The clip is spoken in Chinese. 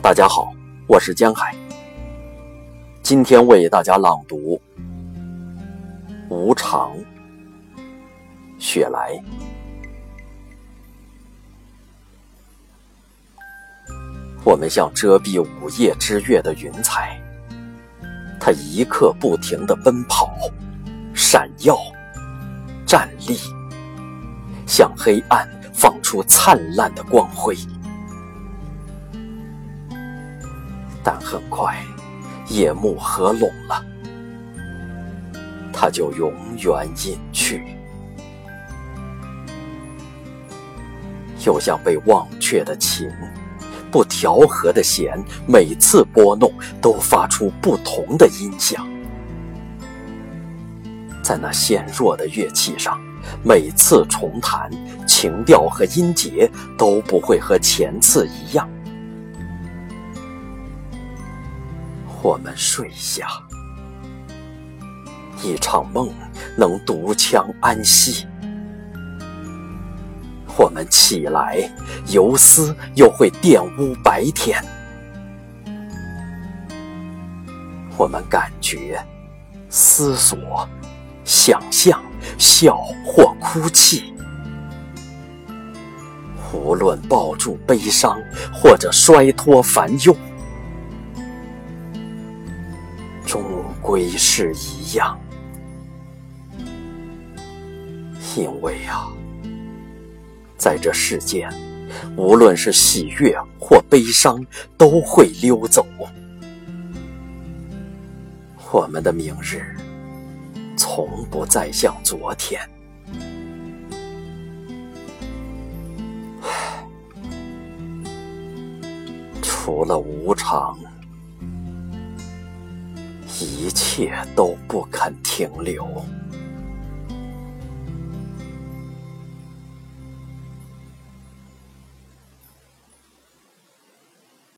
大家好，我是江海。今天为大家朗读《无常》，雪莱。我们像遮蔽午夜之月的云彩，它一刻不停的奔跑、闪耀、站立，向黑暗放出灿烂的光辉。但很快，夜幕合拢了，它就永远隐去，又像被忘却的琴，不调和的弦，每次拨弄都发出不同的音响。在那纤弱的乐器上，每次重弹，情调和音节都不会和前次一样。我们睡下，一场梦能独枪安息；我们起来，游丝又会玷污白天。我们感觉、思索、想象、笑或哭泣，无论抱住悲伤或者摔脱烦忧。终归是一样，因为啊，在这世间，无论是喜悦或悲伤，都会溜走。我们的明日，从不再像昨天。除了无常。一切都不肯停留。